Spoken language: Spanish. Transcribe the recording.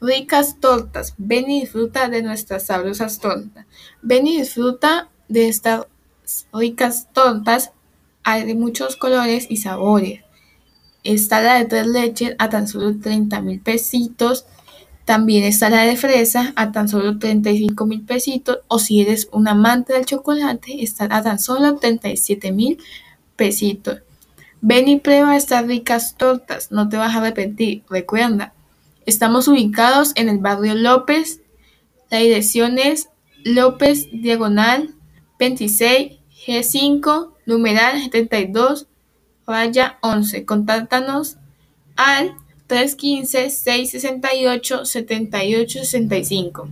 Ricas tortas, ven y disfruta de nuestras sabrosas tortas. Ven y disfruta de estas ricas tortas. Hay de muchos colores y sabores. Está la de tres leches a tan solo 30 mil pesitos. También está la de fresa a tan solo 35 mil pesitos. O si eres un amante del chocolate, está a tan solo 37 mil pesitos. Ven y prueba estas ricas tortas, no te vas a arrepentir. Recuerda, estamos ubicados en el barrio López. La dirección es López Diagonal 26 G5 numeral 72 raya 11. Contáctanos al 315 668 7865.